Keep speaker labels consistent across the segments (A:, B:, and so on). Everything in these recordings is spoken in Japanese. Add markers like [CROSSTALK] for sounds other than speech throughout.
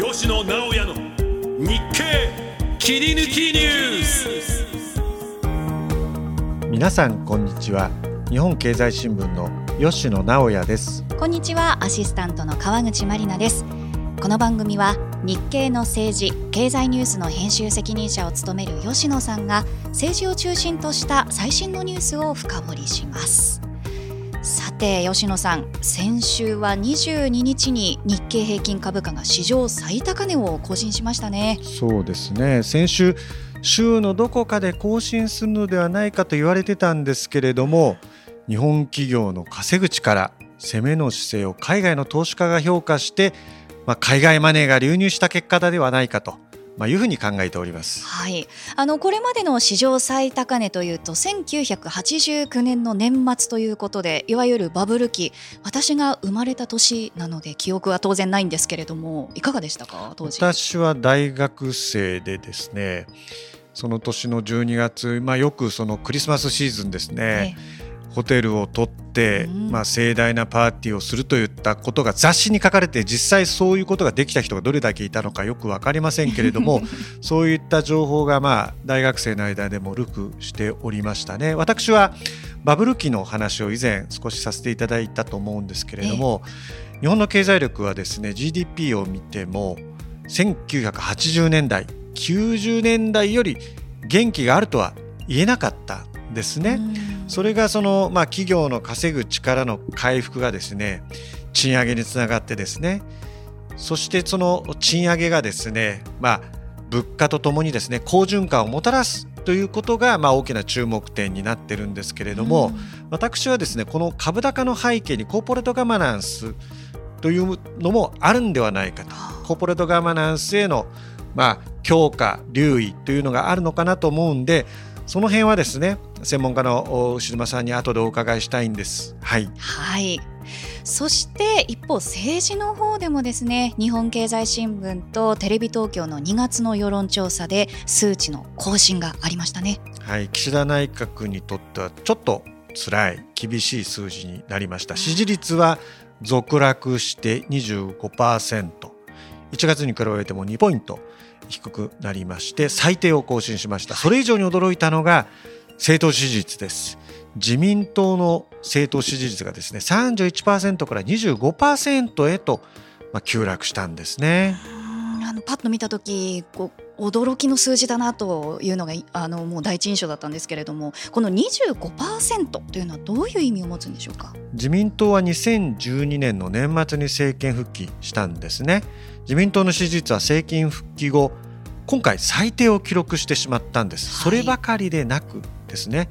A: 吉野直哉の日経切り抜きニュース。
B: 皆さんこんにちは。日本経済新聞の吉野直哉です。
C: こんにちは。アシスタントの川口真理奈です。この番組は日経の政治経済ニュースの編集責任者を務める吉野さんが政治を中心とした最新のニュースを深掘りします。さて吉野さん先週は22日に日経平均株価が史上最高値を更新しましたね。
B: そうですね。先週週のどこかで更新するのではないかと言われてたんですけれども日本企業の稼ぐ力攻めの姿勢を海外の投資家が評価して、まあ、海外マネーが流入した結果ではないかと。まあ、いうふうに考えております。
C: はい、あのこれまでの史上最高値というと1989年の年末ということでいわゆるバブル期私が生まれた年なので記憶は当然ないんですけれどもいかがでしたか？当時。
B: 私は大学生でですねその年の12月、まあ、よくそのクリスマスシーズンですね、えホテルを取って、うん、まあ、盛大なパーティーをするといったことが雑誌に書かれて実際そういうことができた人がどれだけいたのかよく分かりませんけれども [LAUGHS] そういった情報がまあ大学生の間でもルクしておりましたね。私はバブル期の話を以前少しさせていただいたと思うんですけれども日本の経済力はですね GDP を見ても1980年代90年代より元気があるとは言えなかったですね。それがその、まあ、企業の稼ぐ力の回復がですね賃上げにつながってですねそしてその賃上げがですね、まあ、物価とともにですね好循環をもたらすということが、まあ、大きな注目点になってるんですけれども、私はですねこの株高の背景にコーポレートガバナンスというのもあるんではないかと。コーポレートガバナンスへの、まあ、強化留意というのがあるのかなと思うんでその辺はですね専門家の牛島さんに後でお伺いしたいんです。はい、
C: はいそして一方政治の方でもですね日本経済新聞とテレビ東京の2月の世論調査で数値の更新がありましたね。
B: はい岸田内閣にとってはちょっと辛い厳しい数字になりました支持率は続落して25%。1月に比べても2ポイント低くなりまして最低を更新しましたそれ以上に驚いたのが政党支持率です自民党の政党支持率がですね31%から25%へと、まあ、急落したんですね。
C: あのパッと見た時こう驚きの数字だなというのがあのもう第一印象だったんですけれどもこの25%というのはどういう意味を持つんでしょうか？
B: 自民党は2012年の年末に政権復帰したんですね。自民党の支持率は政権復帰後今回最低を記録してしまったんです、はい、そればかりでなくですね。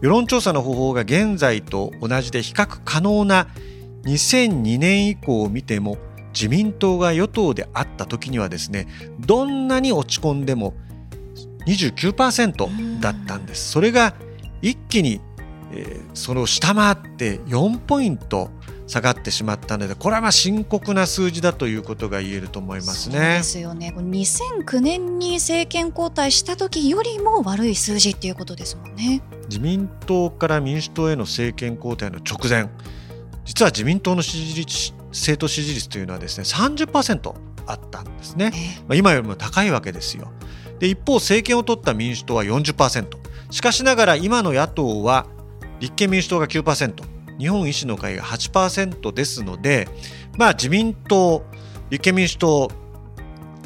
B: 世論調査の方法が現在と同じで比較可能な2002年以降を見ても自民党が与党であった時にはですねどんなに落ち込んでも29%だったんですそれが一気に、えー、それを下回って4ポイント下がってしまったのでこれはまあ深刻な数字だということが言えると思いますね。
C: ですよね2009年に政権交代した時よりも悪い数字っていうことですもんね。
B: 自民党から民主党への政権交代の直前実は自民党の支持率政党支持率というのはですね30%あったんですね、まあ、今よりも高いわけですよ。で一方政権を取った民主党は40%しかしながら今の野党は立憲民主党が9%日本維新の会が8%ですのでまあ自民党立憲民主党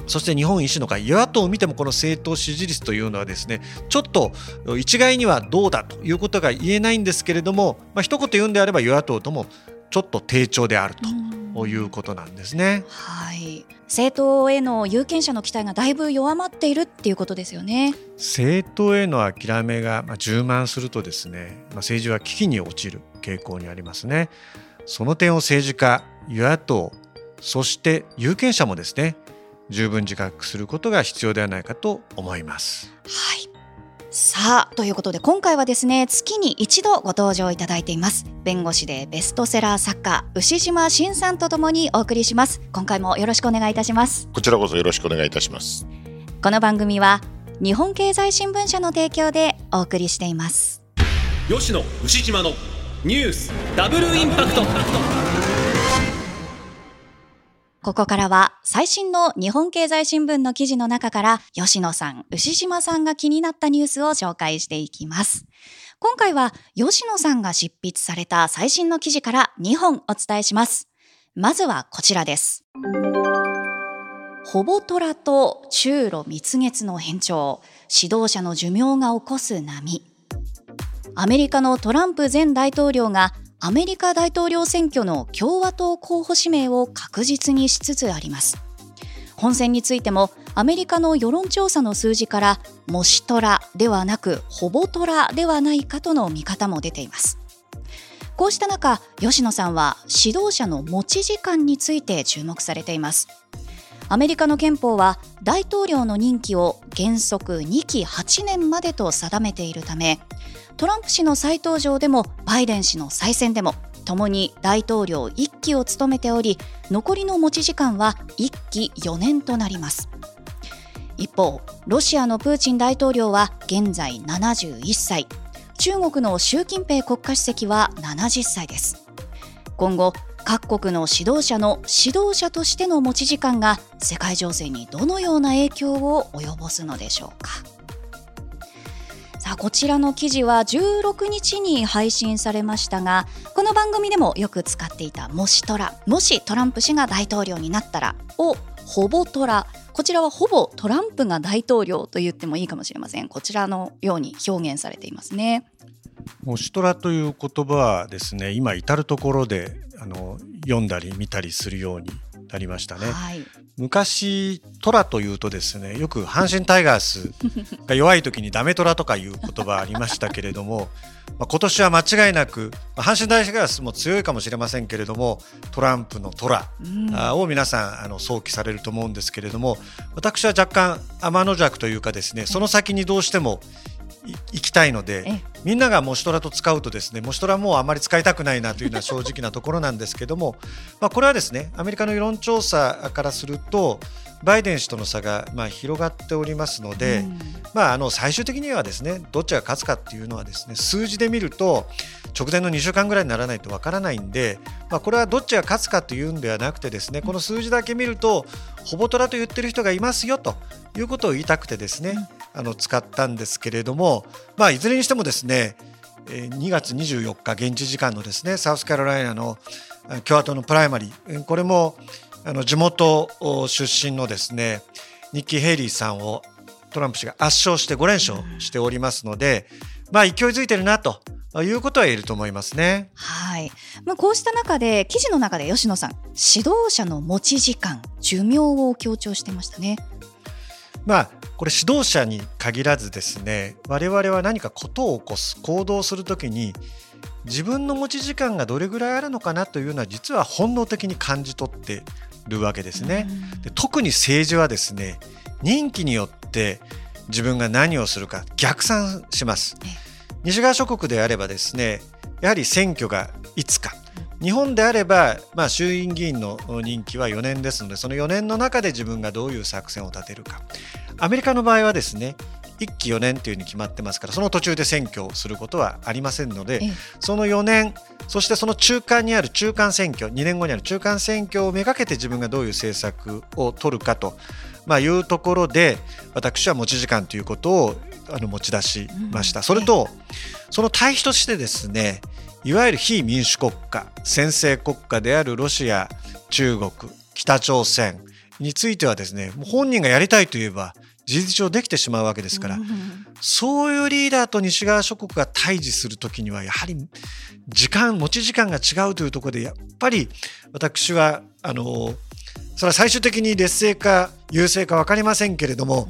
B: そして日本維新の会、与野党を見てもこの政党支持率というのはですね、ちょっと一概にはどうだということが言えないんですけれども、まあ一言言うんであれば与野党ともちょっと低調であるということなんですね。
C: はい。政党への有権者の期待がだいぶ弱まっているっていうことですよね。
B: 政党への諦めが充満するとですね、まあ、政治は危機に陥る傾向にありますね。その点を政治家、与野党、そして有権者もですね、十分自覚することが必要ではないかと思います。
C: はいさあということで今回はですね月に一度ご登場いただいています。弁護士でベストセラー作家牛島真さんとともにお送りします。今回もよろしくお願いいたします。
D: こちらこそよろしくお願いいたします。
C: この番組は日本経済新聞社の提供でお送りしています。
A: 吉野牛島のニュースダブルインパクト
C: ここからは最新の日本経済新聞の記事の中から吉野さん、牛島さんが気になったニュースを紹介していきます。今回は吉野さんが執筆された最新の記事から2本お伝えします。まずはこちらです。ほぼトラと中ロ蜜月の変調、指導者の寿命が起こす波。アメリカのトランプ前大統領がアメリカ大統領選挙の共和党候補指名を確実にしつつあります。本選についてもアメリカの世論調査の数字からもしトラではなくほぼトラではないかとの見方も出ています。こうした中吉野さんは指導者の持ち時間について注目されています。アメリカの憲法は大統領の任期を原則2期8年までと定めているためトランプ氏の再登場でもバイデン氏の再選でも共に大統領1期を務めており残りの持ち時間は1期4年となります。一方ロシアのプーチン大統領は現在71歳。中国の習近平国家主席は70歳です。今後各国の指導者の指導者としての持ち時間が世界情勢にどのような影響を及ぼすのでしょうかさあこちらの記事は16日に配信されましたがこの番組でもよく使っていた「もしトラ」もしトランプ氏が大統領になったらをほぼトラこちらはほぼトランプが大統領と言ってもいいかもしれませんこちらのように表現されていますね。
B: もしトラという言葉はですね今至る所であの読んだり見たりするようになりましたね、はい、昔トラというとですねよく阪神タイガース [LAUGHS] が弱い時にダメトラとかいう言葉ありましたけれども [LAUGHS] まあ今年は間違いなく、まあ、阪神タイガースも強いかもしれませんけれどもトランプのトラを皆さんあの想起されると思うんですけれども私は若干天の弱というかですねその先にどうしても行きたいのでみんながモシトラと使うとですねモシトラもうあまり使いたくないなというのは正直なところなんですけども [LAUGHS] まあこれはですねアメリカの世論調査からするとバイデン氏との差がまあ広がっておりますので、うん、まあ、あの最終的にはですねどっちが勝つかっていうのはですね数字で見ると直前の2週間ぐらいにならないとわからないんで、まあ、これはどっちが勝つかというんではなくてですねこの数字だけ見るとほぼトラと言ってる人がいますよということを言いたくてですね、あの使ったんですけれども、まあ、いずれにしてもですね2月24日現地時間のですねサウスカロライナの共和党のプライマリーこれもあの地元出身のですねニッキー・ヘイリーさんをトランプ氏が圧勝して5連勝しておりますので、まあ、勢いづいてるなということは言えると思いますね。
C: はい。まあ、こうした中で、記事の中で吉野さん、指導者の持ち時間、寿命を強調してましたね。
B: まあ、これ指導者に限らずですね、我々は何かことを起こす、行動するときに、自分の持ち時間がどれぐらいあるのかなというのは実は本能的に感じ取ってるわけですね。で特に政治はですね任期によって自分が何をするか逆算します。西側諸国であればですねやはり選挙がいつか日本であれば、まあ、衆院議員の任期は4年ですのでその4年の中で自分がどういう作戦を立てるか。アメリカの場合はですね1期4年というふうに決まってますからその途中で選挙をすることはありませんのでその4年そしてその中間にある中間選挙2年後にある中間選挙をめがけて自分がどういう政策を取るかと、まあ、いうところで私は持ち時間ということをあの持ち出しました。それとその対比としてですねいわゆる非民主国家先制国家であるロシア中国北朝鮮についてはですね本人がやりたいといえば事実上できてしまうわけですから、そういうリーダーと西側諸国が対峙するときにはやはり時間持ち時間が違うというところでやっぱり私はあのそれは最終的に劣勢か優勢か分かりませんけれども、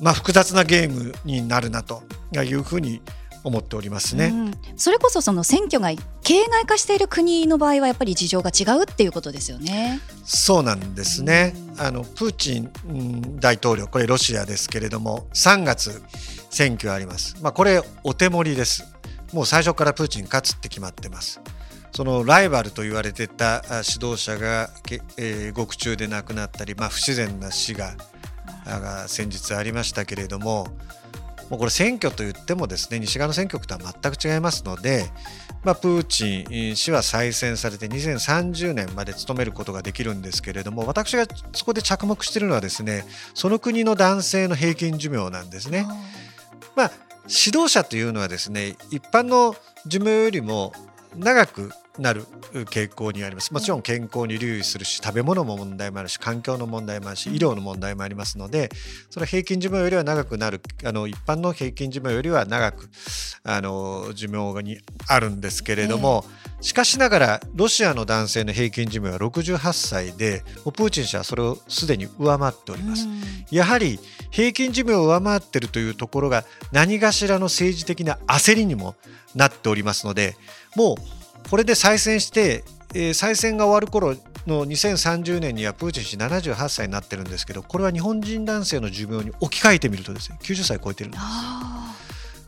B: まあ、複雑なゲームになるなというふうに思っておりますね、うん、
C: それこそその選挙が形骸化している国の場合はやっぱり事情が違うっていうことですよね。
B: そうなんですね。うん、あのプーチン大統領これロシアですけれども3月選挙あります。まあこれお手盛りです。もう最初からプーチン勝つって決まってます。そのライバルと言われてた指導者が、えー、獄中で亡くなったり、まあ、不自然な死がが先日ありましたけれどももうこれ選挙といってもですね西側の選挙区とは全く違いますのでまあ、プーチン氏は再選されて2030年まで務めることができるんですけれども私がそこで着目しているのはですねその国の男性の平均寿命なんですね。まあ、指導者というのはですね一般の寿命よりも長くなる傾向にあります。もちろん健康に留意するし食べ物も問題もあるし環境の問題もあるし医療の問題もありますのでそれは平均寿命よりは長くなるあの一般の平均寿命よりは長くあの寿命にあるんですけれども、しかしながらロシアの男性の平均寿命は68歳でプーチン氏はそれをすでに上回っております。やはり平均寿命を上回っているというところが何かしらの政治的な焦りにもなっておりますのでもうこれで再選して、えー、再選が終わる頃の2030年にはプーチン氏78歳になってるんですけどこれは日本人男性の寿命に置き換えてみるとですね90歳超えてるんです。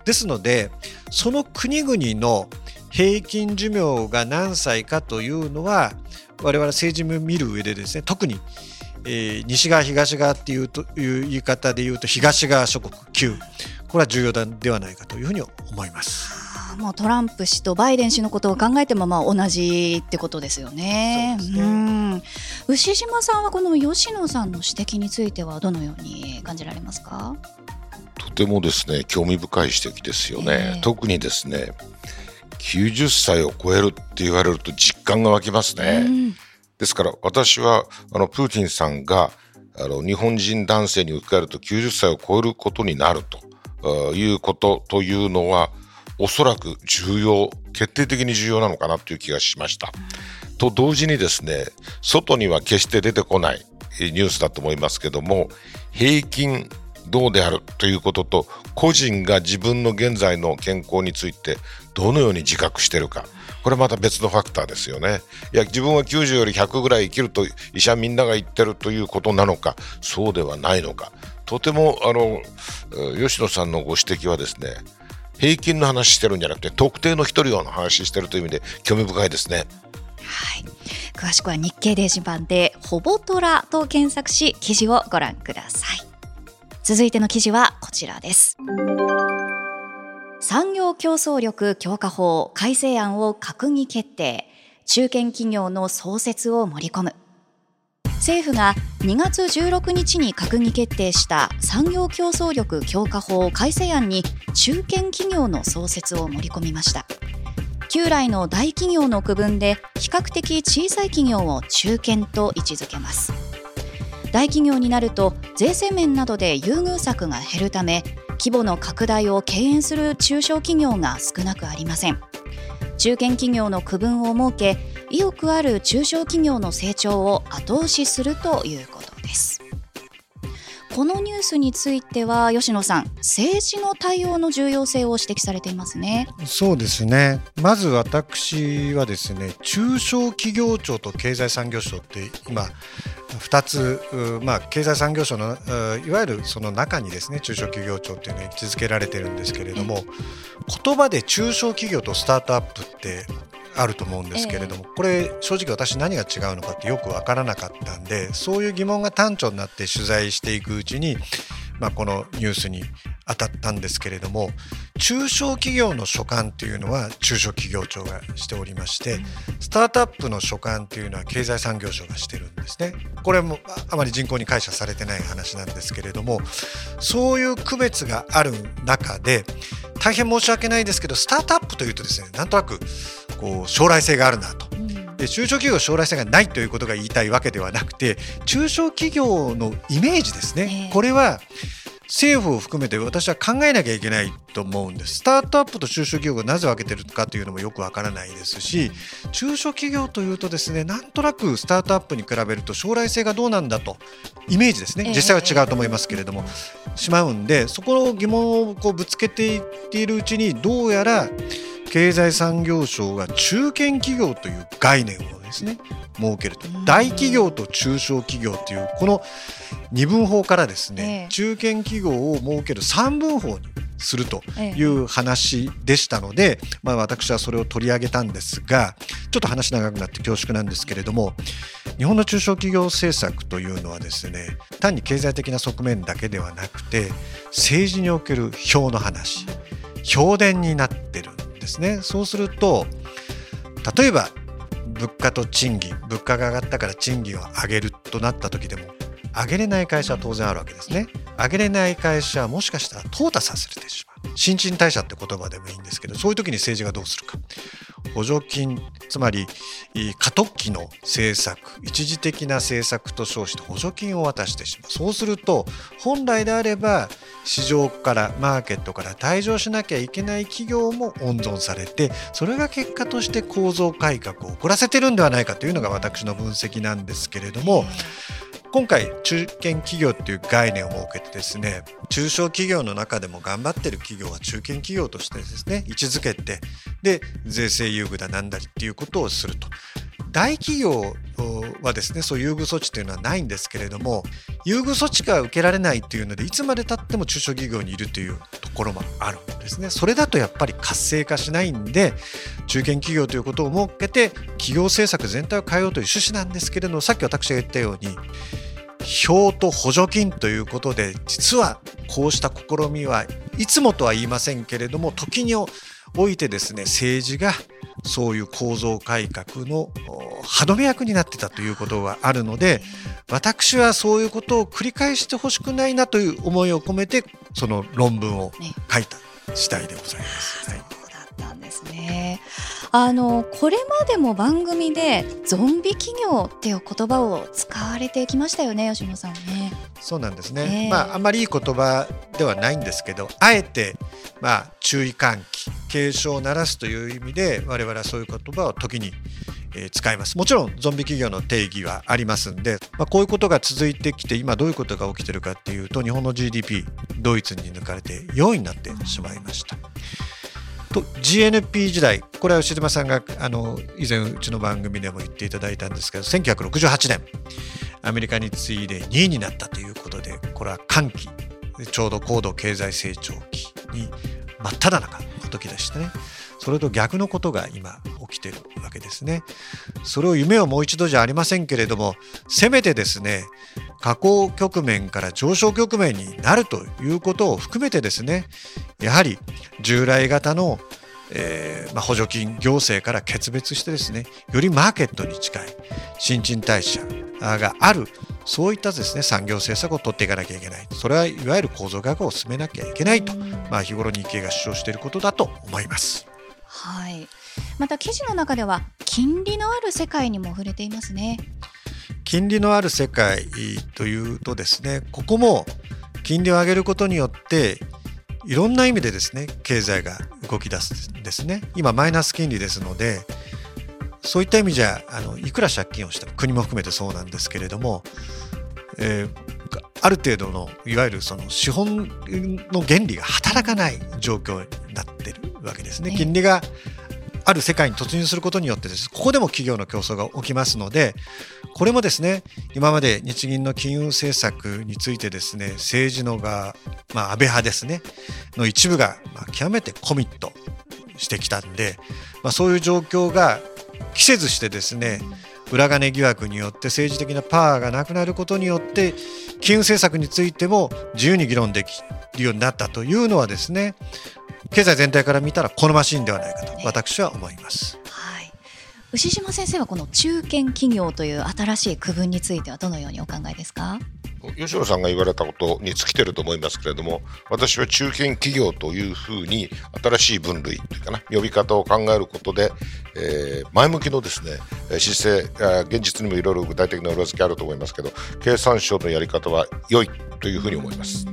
B: ですのでその国々の平均寿命が何歳かというのは我々政治を見る上でですね特に、えー、西側東側っていうという言い方で言うと東側諸国9これは重要ではないかというふうに思います。
C: もうトランプ氏とバイデン氏のことを考えてもまあ同じってことですよね。うねうん牛島さんはこの吉野さんの指摘についてはどのように感じられますか？
D: とてもですね興味深い指摘ですよね。えー、特にですね90歳を超えるって言われると実感が湧きますね。うん、ですから私はあのプーチンさんがあの日本人男性に置き換えると90歳を超えることになるということというのはおそらく重要決定的に重要なのかなという気がしました。と同時にですね外には決して出てこないニュースだと思いますけども平均どうであるということと個人が自分の現在の健康についてどのように自覚してるか。これまた別のファクターですよね。いや自分は90より100ぐらい生きると医者みんなが言ってるということなのかそうではないのか。とてもあの吉野さんのご指摘はですね平均の話してるんじゃなくて特定の一人の話してるという意味で興味深いですね。はい。
C: 詳しくは日経電子版で「ほぼトラ」と検索し記事をご覧ください。続いての記事はこちらです。産業競争力強化法改正案を閣議決定。中堅企業の創設を盛り込む。政府が2月16日に閣議決定した産業競争力強化法改正案に中堅企業の創設を盛り込みました。旧来の大企業の区分で比較的小さい企業を中堅と位置づけます。大企業になると税制面などで優遇策が減るため規模の拡大を敬遠する中小企業が少なくありません。中堅企業の区分を設け意欲ある中小企業の成長を後押しするということ。このニュースについては吉野さん政治の対応の重要性を指摘されていますね。
B: そうですね。まず私はですね中小企業庁と経済産業省って今2つ、まあ、経済産業省のいわゆるその中にですね中小企業庁っていうのに位置づけられてるんですけれども言葉で中小企業とスタートアップってあると思うんですけれども、これ正直私何が違うのかってよく分からなかったんでそういう疑問が端緒になって取材していくうちに、まあ、このニュースに当たったんですけれども中小企業の所管というのは中小企業庁がしておりましてスタートアップの所管というのは経済産業省がしてるんですね。これもあまり人口に解釈されてない話なんですけれどもそういう区別がある中で大変申し訳ないですけどスタートアップというとですねなんとなくこう将来性があるなと。で中小企業将来性がないということが言いたいわけではなくて中小企業のイメージですね、これは政府を含めて私は考えなきゃいけないと思うんです。スタートアップと中小企業がなぜ分けてるかというのもよくわからないですし、中小企業というとですね、なんとなくスタートアップに比べると将来性がどうなんだと、イメージですね、実際は違うと思いますけれども、しまうんで、そこの疑問をこうぶつけていっているうちに、どうやら経済産業省が中堅企業という概念をですね設けると。大企業と中小企業というこの二分法からですね、中堅企業を設ける三分法にするという話でしたので、まあ、私はそれを取り上げたんですがちょっと話長くなって恐縮なんですけれども日本の中小企業政策というのはですね単に経済的な側面だけではなくて政治における票の話評伝になってる。んですね。そうすると例えば物価と賃金物価が上がったから賃金を上げるとなった時でも上げれない会社は当然あるわけですね。上げれない会社はもしかしたら淘汰させてしまう。新陳代謝って言葉でもいいんですけどそういう時に政治がどうするか。補助金つまり過渡期の政策一時的な政策と称して補助金を渡してしまう。そうすると本来であれば市場からマーケットから退場しなきゃいけない企業も温存されてそれが結果として構造改革を遅らせてるんではないかというのが私の分析なんですけれども今回中堅企業っていう概念を設けてですね中小企業の中でも頑張ってる企業は中堅企業としてですね位置づけてで税制優遇だなんだりっていうことをすると。大企業はですねそう優遇措置というのはないんですけれども優遇措置が受けられないというのでいつまでたっても中小企業にいるというところもあるんですね。それだとやっぱり活性化しないんで中堅企業ということを設けて企業政策全体を変えようという趣旨なんですけれどもさっき私が言ったように票と補助金ということで実はこうした試みはいつもとは言いませんけれども時においてですね政治がそういう構造改革の歯止め役になってたということがあるので私はそういうことを繰り返してほしくないなという思いを込めてその論文を書いた次第でございます。はい
C: ですね。あのこれまでも番組でゾンビ企業っていう言葉を使われてきましたよね吉野さんね。
B: そうなんですね。えー、まああんまりいい言葉ではないんですけど、あえてまあ注意喚起、警鐘を鳴らすという意味で我々はそういう言葉を時にえ使いますもちろんゾンビ企業の定義はありますんで、まあ、こういうことが続いてきて今どういうことが起きてるかっていうと日本の GDP ドイツに抜かれて4位になってしまいました。と GNP 時代これは牛島さんがあの以前うちの番組でも言っていただいたんですけど1968年アメリカに次いで2位になったということでこれは歓喜ちょうど高度経済成長期に真っ只中の時でしたね。それと逆のことが今起きてるわけですね。それを夢をもう一度じゃありませんけれどもせめてですね下降局面から上昇局面になるということを含めてですねやはり従来型のえーまあ、補助金行政から決別してですねよりマーケットに近い新陳代謝があるそういったですね産業政策を取っていかなきゃいけないそれはいわゆる構造学を進めなきゃいけないと、まあ、日頃日経が主張していることだと思います。
C: はいまた記事の中では金利のある世界にも触れていますね。
B: 金利のある世界というとですねここも金利を上げることによっていろんな意味でですね経済が動き出すんですね今マイナス金利ですのでそういった意味じゃあのいくら借金をしても国も含めてそうなんですけれども、えー、ある程度のいわゆるその資本の原理が働かない状況になってるわけですね。金利がある世界に突入することによってですここでも企業の競争が起きますのでこれもですね今まで日銀の金融政策についてですね政治の側、まあ、安倍派ですねの一部が、まあ、極めてコミットしてきたんで、まあ、そういう状況が期せずしてですね裏金疑惑によって政治的なパワーがなくなることによって金融政策についても自由に議論できるようになったというのはですね経済全体から見たら好ましいんではないかと私は思います。
C: はい、牛島先生はこの中堅企業という新しい区分についてはどのようにお考えですか？
D: 吉野さんが言われたことに尽きてると思いますけれども私は中堅企業というふうに新しい分類というかな呼び方を考えることで、えー、前向きのですね姿勢現実にもいろいろ具体的な裏付けあると思いますけど経産省のやり方は良いというふうに思います。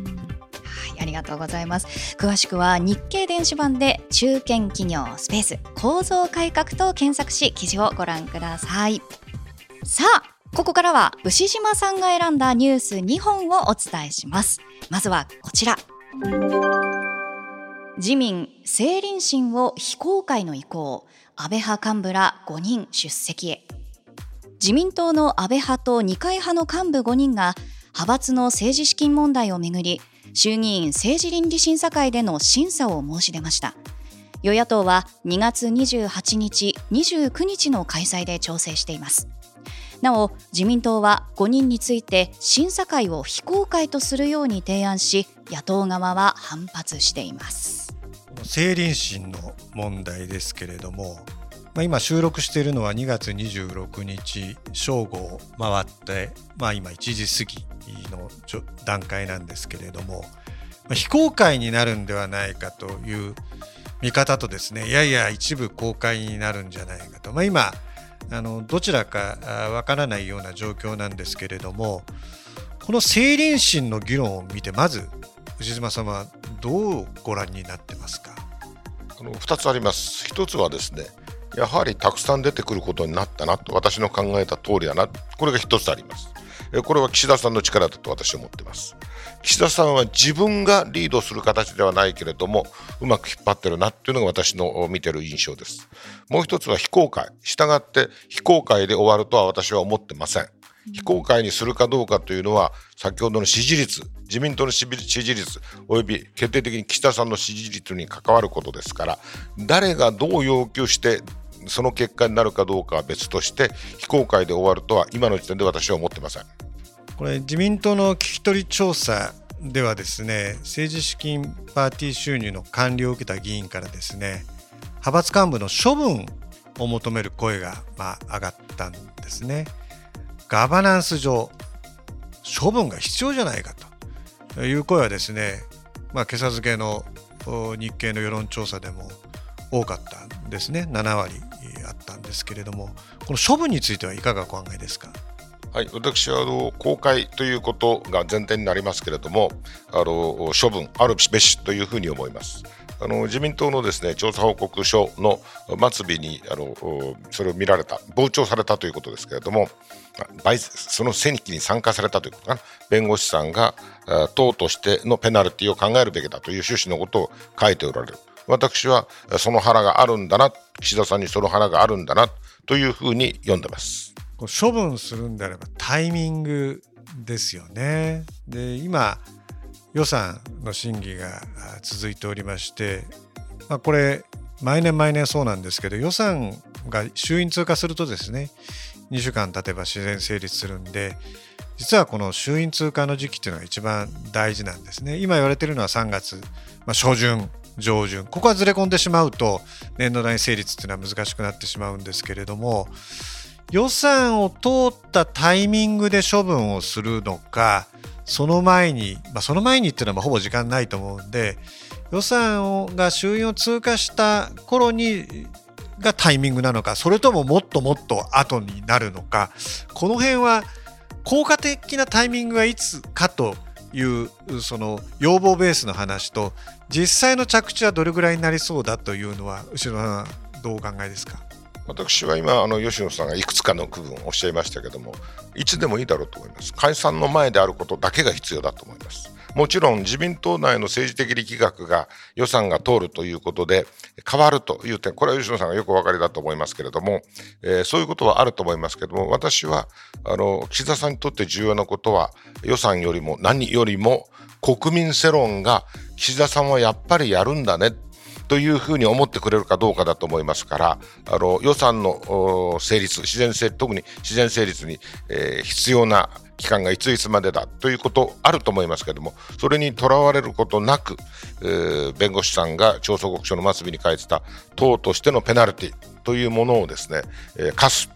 C: ありがとうございます詳しくは日経電子版で中堅企業スペース構造改革と検索し記事をご覧くださいさあここからは牛島さんが選んだニュース2本をお伝えします。まずはこちら。自民政倫審を非公開の意向。安倍派幹部ら5人出席へ。自民党の安倍派と二階派の幹部5人が派閥の政治資金問題をめぐり衆議院政治倫理審査会での審査を申し出ました。与野党は2月28日29日の開催で調整しています。なお自民党は5人について審査会を非公開とするように提案し野党側は反発しています。
B: 政倫審の問題ですけれどもま、今収録しているのは2月26日正午を回って、まあ、今1時過ぎの段階なんですけれども、非公開になるんではないかという見方とですねいやいや一部公開になるんじゃないかと、まあ、今あのどちらかわからないような状況なんですけれどもこの成林審の議論を見てまず藤島様はどうご覧になってますか？
D: あの2つあります。1つはですねやはりたくさん出てくることになったなと私の考えた通りだなこれが一つあります。これは岸田さんの力だと私は思ってます。岸田さんは自分がリードする形ではないけれどもうまく引っ張ってるなっていうのが私の見てる印象です。もう一つは非公開。したがって非公開で終わるとは私は思ってません。非公開にするかどうかというのは先ほどの支持率自民党の支持率および決定的に岸田さんの支持率に関わることですから誰がどう要求してその結果になるかどうかは別として非公開で終わるとは今の時点で私は思ってません。
B: これ自民党の聞き取り調査ではですね政治資金パーティー収入の管理を受けた議員からですね派閥幹部の処分を求める声がまあ上がったんですね。ガバナンス上処分が必要じゃないかという声はですね、まあ、今朝付けの日経の世論調査でも多かったんですね7割あったんですけれどもこの処分についてはいかがお考えですか？
D: はい、私はあの公開ということが前提になりますけれどもあの処分あるべしというふうに思います。あの自民党のですね調査報告書の末尾にあのそれを見られた傍聴されたということですけれどもその選挙に参加されたということかな弁護士さんが党としてのペナルティを考えるべきだという趣旨のことを書いておられる私はその腹があるんだな岸田さんにその腹があるんだなというふうに読んでます。
B: 処分するんであればタイミングですよね。で今予算の審議が続いておりまして、まあ、これ毎年毎年そうなんですけど予算が衆院通過するとですね2週間経てば自然成立するんで実はこの衆院通過の時期っていうのが一番大事なんですね今言われてるのは3月、まあ、初旬上旬ここはずれ込んでしまうと年度内成立っていうのは難しくなってしまうんですけれども予算を通ったタイミングで処分をするのかその前に、まあ、その前にっていうのはほぼ時間ないと思うんで予算をが衆院を通過した頃にがタイミングなのかそれとももっともっと後になるのかこの辺は効果的なタイミングはいつかというその要望ベースの話と実際の着地はどれぐらいになりそうだというのは後ろさんどうお考えですか？
D: 私は今あの吉野さんがいくつかの区分をおっしゃいましたけどもいつでもいいだろうと思います。解散の前であることだけが必要だと思います。もちろん自民党内の政治的力学が予算が通るということで変わるという点これは吉野さんがよくお分かりだと思いますけれども、えー、そういうことはあると思いますけども私はあの岸田さんにとって重要なことは予算よりも何よりも国民世論が岸田さんはやっぱりやるんだねというふうに思ってくれるかどうかだと思いますからあの予算の成立自然性特に自然成立に、えー、必要な期間がいついつまでだということあると思いますけれどもそれにとらわれることなく、えー、弁護士さんが調査告書の末尾に書いてた党としてのペナルティというものをですね、えー、課す。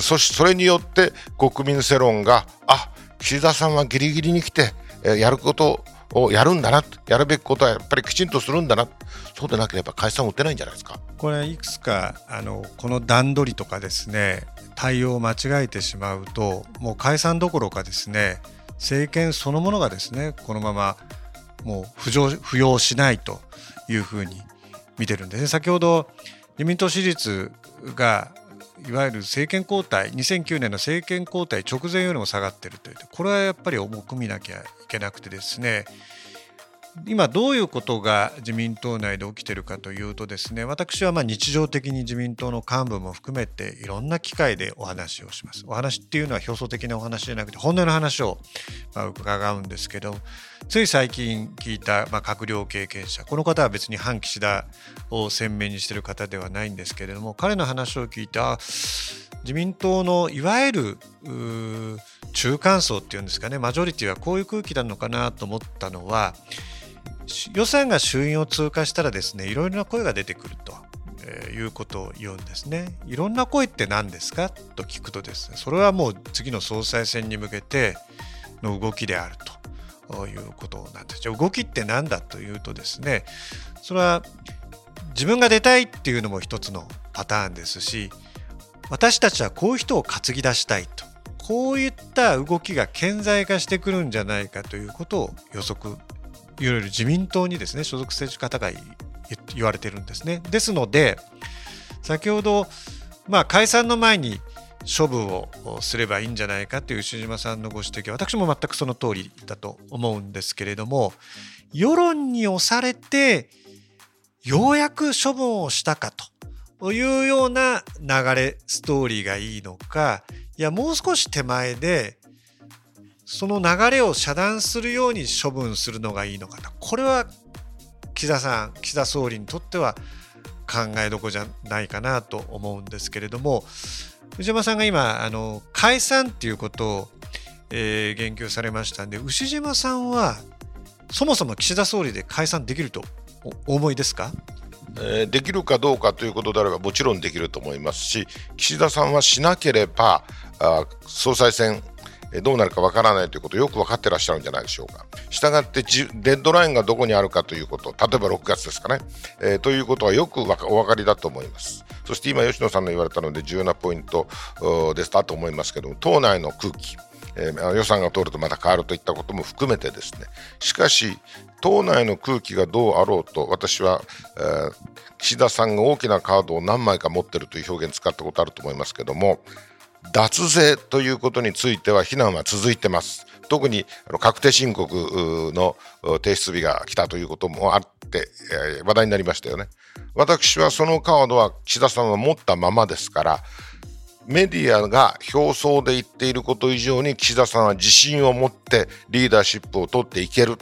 D: そしそれによって国民世論があ岸田さんはギリギリに来て、えー、やることををやるんだなやるべきことはやっぱりきちんとするんだなそうでなければ解散を打てないんじゃないですか。
B: これいくつかあのこの段取りとかですね対応を間違えてしまうともう解散どころかですね政権そのものがですねこのままもう浮上浮揚しないというふうに見てるんですね先ほど自民党支持率がいわゆる政権交代2009年の政権交代直前よりも下がっているというこれはやっぱり重く見なきゃいけなくてですね今どういうことが自民党内で起きているかというとですね私はま日常的に自民党の幹部も含めていろんな機会でお話をします。お話っていうのは表層的なお話じゃなくて本音の話をま伺うんですけどつい最近聞いたま閣僚経験者。この方は別に反岸田を鮮明にしている方ではないんですけれども彼の話を聞いて自民党のいわゆる中間層っていうんですかね。マジョリティはこういう空気なのかなと思ったのは予算が衆院を通過したらですねいろいろな声が出てくるとえ、いうことを言うんですね。いろんな声って何ですか？と聞くとですねそれはもう次の総裁選に向けての動きであると。いうことなんです。じゃ動きって何だというとですねそれは自分が出たいっていうのも一つのパターンですし私たちはこういう人を担ぎ出したいとこういった動きが顕在化してくるんじゃないかということを予測いわゆる自民党にですね所属政治家が言われてるんですね。ですので先ほど、まあ、解散の前に処分をすればいいんじゃないかという牛島さんのご指摘は私も全くその通りだと思うんですけれども世論に押されてようやく処分をしたかというような流れストーリーがいいのかいやもう少し手前でその流れを遮断するように処分するのがいいのかと。これは岸田さん岸田総理にとっては考えどころじゃないかなと思うんですけれども牛島さんが今あの解散っていうことを、えー、言及されましたんで牛島さんはそもそも岸田総理で解散できるとお思いですか？
D: えできるかどうかということであればもちろんできると思いますし岸田さんはしなければあ総裁選どうなるかわからないということをよく分かってらっしゃるんじゃないでしょうか。したがってデッドラインがどこにあるかということ、例えば6月ですかね、えー、ということはよくお分かりだと思います。そして今、吉野さんの言われたので重要なポイントでしたと思いますけども、党内の空気、えー、予算が通るとまた変わるといったことも含めてですねしかし党内の空気がどうあろうと私は、えー、岸田さんが大きなカードを何枚か持ってるという表現を使ったことあると思いますけども脱税ということについては非難は続いてます。特に確定申告の提出日が来たということもあって、えー、話題になりましたよね。私はそのカードは岸田さんは持ったままですから、メディアが表層で言っていること以上に岸田さんは自信を持ってリーダーシップを取っていける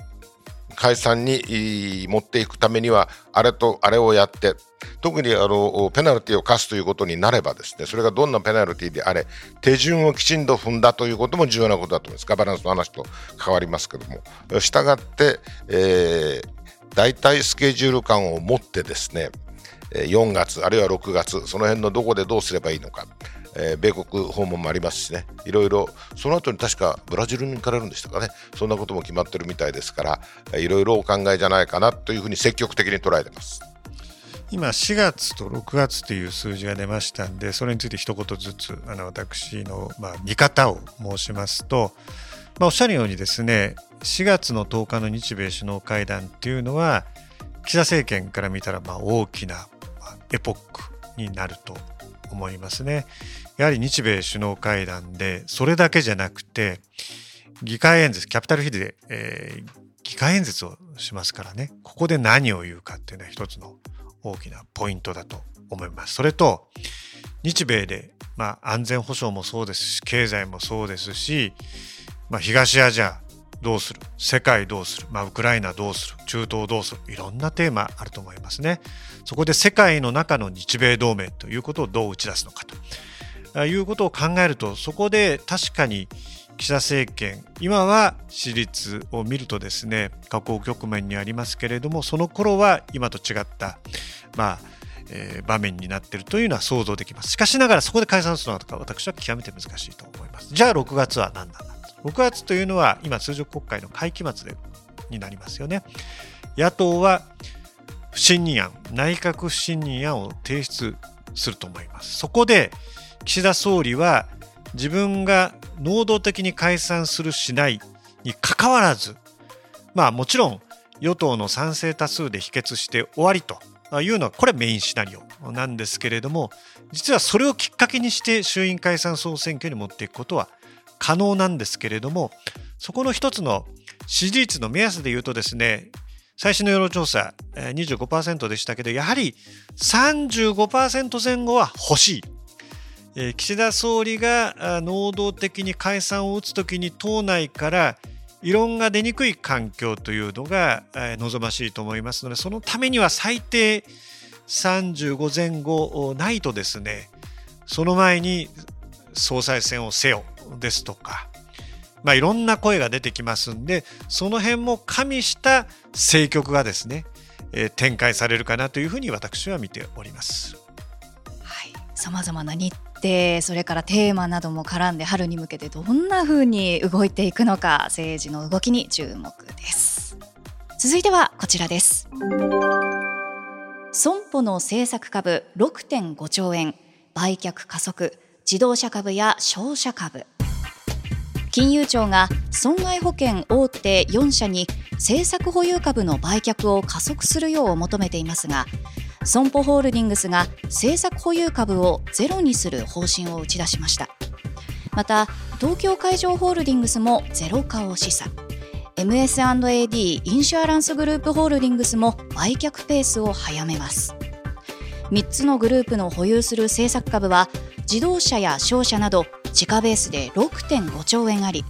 D: 解散に持っていくためにはあれとあれをやって特にあのペナルティを課すということになればですねそれがどんなペナルティであれ手順をきちんと踏んだということも重要なことだと思います。ガバナンスの話と変わりますけども。したがって、えー、大体スケジュール感を持ってですね4月あるいは6月その辺のどこでどうすればいいのか。えー、米国訪問もありますしね、いろいろ、その後に確かブラジルに行かれるんでしたかね、そんなことも決まってるみたいですから、いろいろお考えじゃないかなというふうに積極的に捉えてます。
B: 今4月と6月という数字が出ましたんでそれについて一言ずつあの私のまあ見方を申しますと、まあ、おっしゃるようにですね4月の10日の日米首脳会談っていうのは岸田政権から見たらまあ大きなエポックになると思いますね。やはり日米首脳会談でそれだけじゃなくて議会演説キャピタルヒルで、えー、議会演説をしますからねここで何を言うかっていうのは一つの大きなポイントだと思います。それと日米で、まあ、安全保障もそうですし経済もそうですし、まあ、東アジアどうする？世界どうする、まあ、ウクライナどうする？中東どうする？いろんなテーマあると思いますね。そこで世界の中の日米同盟ということをどう打ち出すのかと。いうことを考えるとそこで確かに岸田政権今は支持率を見るとですね下降局面にありますけれどもその頃は今と違った、まあえー、場面になっているというのは想像できます。しかしながらそこで解散するのは私は極めて難しいと思います。じゃあ6月は何なんだ？6月というのは今通常国会の会期末でになりますよね。野党は不信任案内閣不信任案を提出すると思います。そこで岸田総理は自分が能動的に解散するしないにかかわらずまあもちろん与党の賛成多数で否決して終わりというのはこれメインシナリオなんですけれども実はそれをきっかけにして衆院解散総選挙に持っていくことは可能なんですけれどもそこの一つの支持率の目安で言うとですね最新の世論調査25%でしたけどやはり35%前後は欲しい。え岸田総理が能動的に解散を打つときに党内から異論が出にくい環境というのが望ましいと思いますのでそのためには最低35前後ないとですねその前に総裁選をせよ。ですとか、まあ、いろんな声が出てきますんでその辺も加味した政局がですねえ展開されるかなというふうに私は見ております。
C: はい、さまざまな日程それからテーマなども絡んで春に向けてどんなふうに動いていくのか政治の動きに注目です。続いてはこちらです。損保の政策株6.5兆円。売却加速。自動車株や商社株。金融庁が損害保険大手4社に政策保有株の売却を加速するよう求めていますが損保ホールディングスが政策保有株をゼロにする方針を打ち出しました。また東京海上ホールディングスもゼロ化を示唆 MS&AD インシュアランスグループホールディングスも売却ペースを早めます。3つのグループの保有する政策株は自動車や商社など自家ベースで6.5兆円あり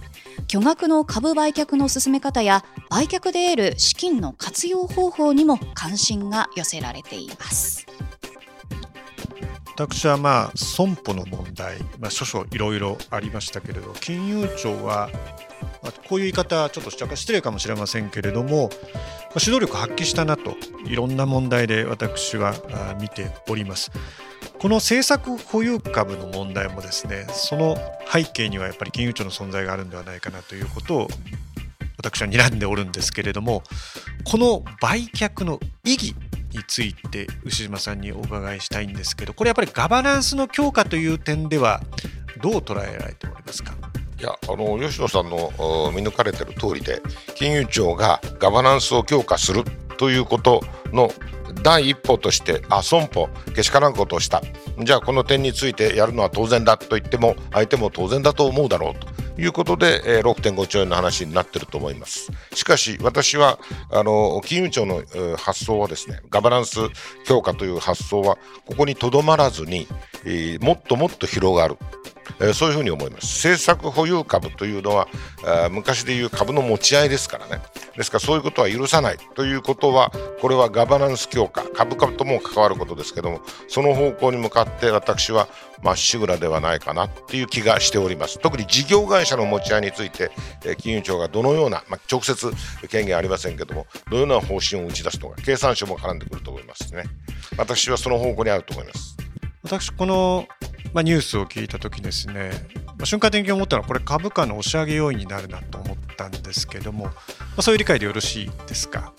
C: 巨額の株売却の進め方や売却で得る資金の活用方法にも関心が寄せられています。
B: 私はまあ損保の問題、まあ、諸々いろいろありましたけれど金融庁はまこういう言い方ちょっと失礼かもしれませんけれどもま指導力発揮したなといろんな問題で私は見ております。この政策保有株の問題もですねその背景にはやっぱり金融庁の存在があるんではないかなということを私は睨んでおるんですけれどもこの売却の意義について牛島さんにお伺いしたいんですけどこれやっぱりガバナンスの強化という点ではどう捉えられておりますか？
D: やあの吉野さんの見抜かれてる通りで金融庁がガバナンスを強化するということの第一歩としてあ損保けしからんことをした。じゃあこの点についてやるのは当然だと言っても相手も当然だと思うだろうと。いうことで、6.5兆円の話になっていると思います。しかし私はあの金融庁の、発想はですねガバナンス強化という発想はここにとどまらずに、もっともっと広がる。えそういうふうに思います。政策保有株というのは昔でいう株の持ち合いですからね。ですからそういうことは許さないということはこれはガバナンス強化株価とも関わることですけどもその方向に向かって私はまっしぐらではないかなっていう気がしております。特に事業会社の持ち合いについて金融庁がどのような、まあ、直接権限ありませんけどもどのような方針を打ち出すのか経産省も絡んでくると思いますね。私はその方向にあると思います。
B: 私このまあ、ニュースを聞いた時ですね、まあ、瞬間的に思ったのはこれ株価の押し上げ要因になるなと思ったんですけども、まあ、そういう理解でよろしいですか？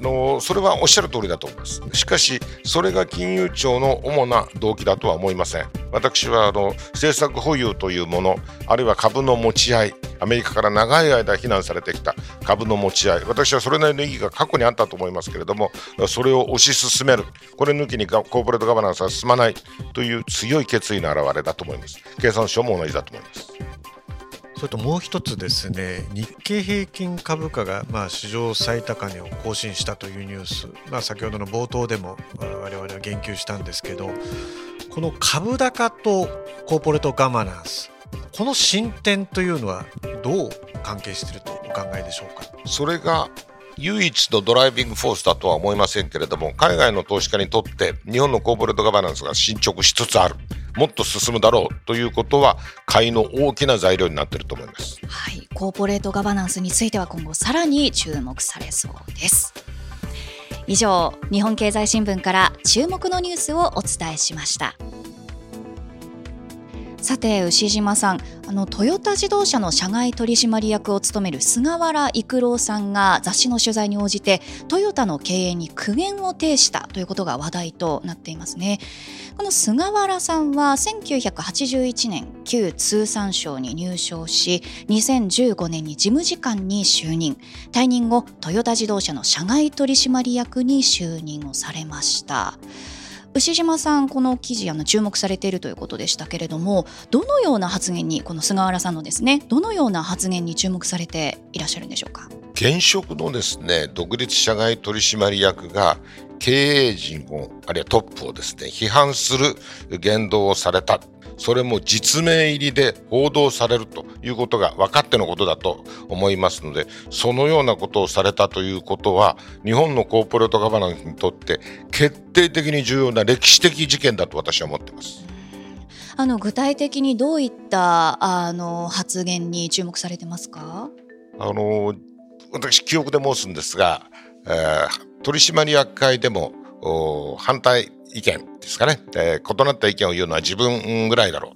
D: のそれはおっしゃる通りだと思います。しかしそれが金融庁の主な動機だとは思いません。私はあの政策保有というものあるいは株の持ち合いアメリカから長い間非難されてきた株の持ち合い私はそれなりの意義が過去にあったと思いますけれどもそれを推し進めるこれ抜きにコーポレートガバナンスは進まないという強い決意の表れだと思います。経産省も同じだと思います。
B: それともう一つですね日経平均株価がまあ史上最高値を更新したというニュース、まあ、先ほどの冒頭でも我々は言及したんですけどこの株高とコーポレートガバナンスこの進展というのはどう関係しているとお考えでしょうか？
D: それが唯一のドライビングフォースだとは思いませんけれども海外の投資家にとって日本のコーポレートガバナンスが進捗しつつある。もっと進むだろうということは買いの大きな材料になっていると思います、
C: はい、コーポレートガバナンスについては今後さらに注目されそうです。以上日本経済新聞から注目のニュースをお伝えしましたさて牛島さんあのトヨタ自動車の社外取締役を務める菅原育郎さんが雑誌の取材に応じてトヨタの経営に苦言を呈したということが話題となっていますね。この菅原さんは1981年旧通産省に入省し2015年に事務次官に就任。退任後トヨタ自動車の社外取締役に就任をされました。牛島さんこの記事あの注目されているということでしたけれどもどのような発言にこの菅原さんのですねどのような発言に注目されていらっしゃるんでしょうか？
D: 現職のですね独立社外取締役が経営陣をあるいはトップをですね批判する言動をされたそれも実名入りで報道されるということが分かってのことだと思いますのでそのようなことをされたということは日本のコーポレートガバナンスにとって決定的に重要な歴史的事件だと私は思っています。
C: あの具体的にどういったあの発言に注目されてますか？
D: あの私記憶で申すんですが、えー、取締役会でも反対意見ですかね、えー、異なった意見を言うのは自分ぐらいだろう、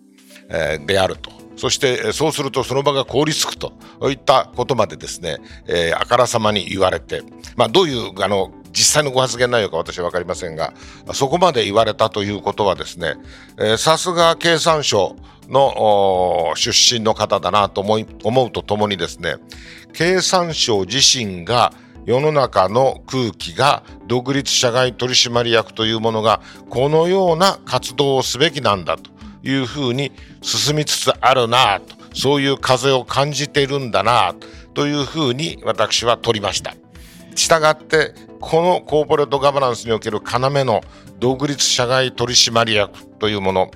D: えー、であると。そしてそうするとその場が凍りつくと。いったことまでですね、えー、あからさまに言われて、まあ、どういうあの実際のご発言内容か私は分かりませんがそこまで言われたということはですねさすが経産省の出身の方だなと思い思うとともにですね経産省自身が世の中の空気が独立社外取締役というものがこのような活動をすべきなんだというふうに進みつつあるなとそういう風を感じているんだなというふうに私は取りました。したがってこのコーポレートガバナンスにおける要の独立社外取締役というもの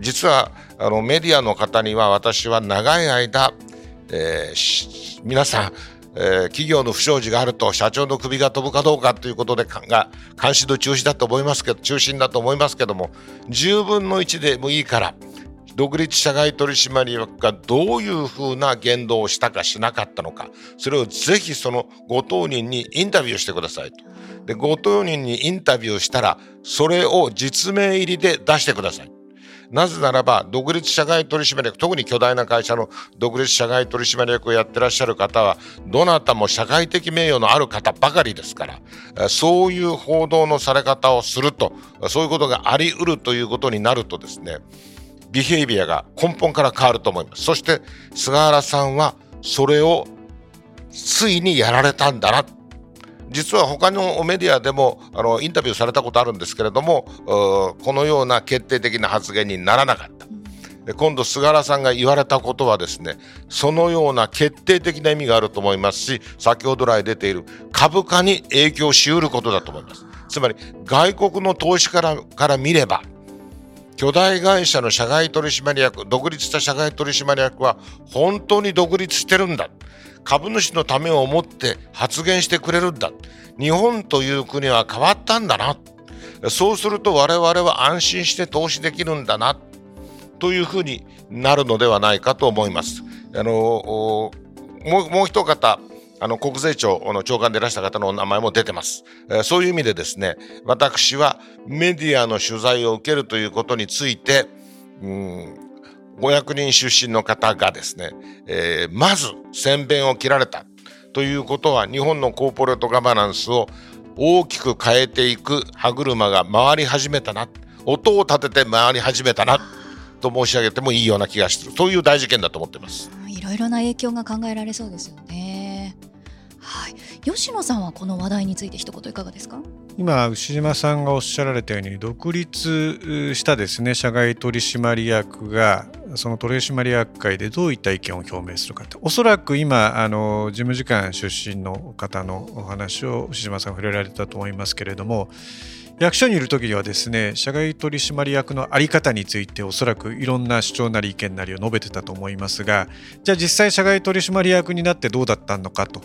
D: 実はあのメディアの方には私は長い間、えー、皆さんえー、企業の不祥事があると社長の首が飛ぶかどうかということでが関心度中止だと思いますけど中心だと思いますけども10分の1でもいいから独立社外取締役がどういうふうな言動をしたかしなかったのかそれをぜひそのご当人にインタビューしてくださいと。でご当人にインタビューしたらそれを実名入りで出してください。なぜならば、独立社外取締役、特に巨大な会社の独立社外取締役をやってらっしゃる方は、どなたも社会的名誉のある方ばかりですから、そういう報道のされ方をすると、そういうことがあり得るということになるとですね、ビヘイビアが根本から変わると思います。そして、菅原さんはそれをついにやられたんだな実は他のメディアでもあのインタビューされたことあるんですけれどもこのような決定的な発言にならなかった。今度菅原さんが言われたことはですねそのような決定的な意味があると思いますし先ほど来出ている株価に影響しうることだと思いますつまり外国の投資からから見れば巨大会社の社外取締役独立した社外取締役は本当に独立してるんだ株主のためを思って発言してくれるんだ。日本という国は変わったんだな。そうすると我々は安心して投資できるんだな。というふうになるのではないかと思います。あのもうもう一方あの国税庁の長官でいらした方のお名前も出てます、そういう意味でですね私はメディアの取材を受けるということについてうん500人出身の方がですね、えー、まず先弁を切られたということは日本のコーポレートガバナンスを大きく変えていく歯車が回り始めたな音を立てて回り始めたなと申し上げてもいいような気がするそういう大事件だと思ってます。
C: いろいろな影響が考えられそうですよね。はい、吉野さんはこの話題について一言いかがですか？
B: 今牛島さんがおっしゃられたように独立したですね社外取締役がその取締役会でどういった意見を表明するかっておそらく今あの事務次官出身の方のお話を牛島さん触れられたと思いますけれども役所にいる時にはですね社外取締役の在り方についておそらくいろんな主張なり意見なりを述べてたと思いますがじゃあ実際社外取締役になってどうだったのかと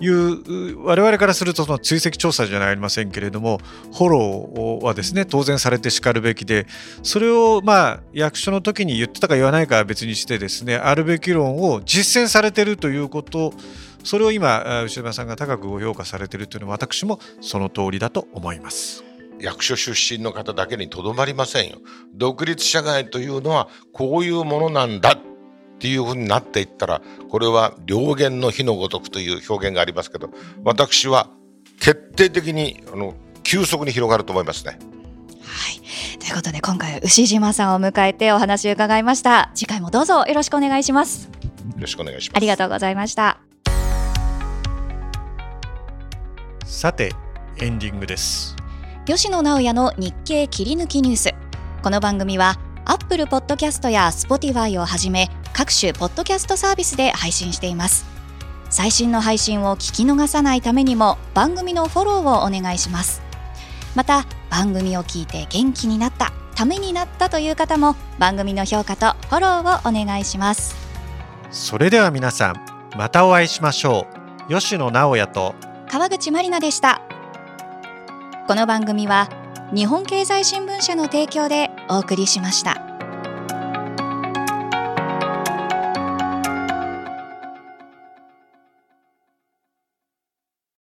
B: いう我々からするとその追跡調査じゃありませんけれどもフォローはですね当然されてしかるべきでそれをまあ役所の時に言ってたか言わないかは別にしてですねあるべき論を実践されてるということそれを今牛島さんが高くご評価されているというのは私もその通りだと思います。
D: 役所出身の方だけにとどまりませんよ。独立社外というのはこういうものなんだっていうふうになっていったらこれは両言の火のごとくという表現がありますけど私は決定的にあの急速に広がると思いますね。
C: はい。ということで今回牛島さんを迎えてお話を伺いました。次回もどうぞよろしくお願いします。よ
D: ろしくお願いします。
C: ありがとうございました。
B: さてエンディングです
C: 吉野直也の日経切り抜きニュース。この番組はアップルポッドキャストや Spotify をはじめ各種ポッドキャストサービスで配信しています。最新の配信を聞き逃さないためにも番組のフォローをお願いします。また番組を聞いて元気になったためになったという方も番組の評価とフォローをお願いします。
B: それでは皆さんまたお会いしましょう。吉野直也と
C: 川口まりなでしたこの番組は日本経済新聞社の提供でお送りしました。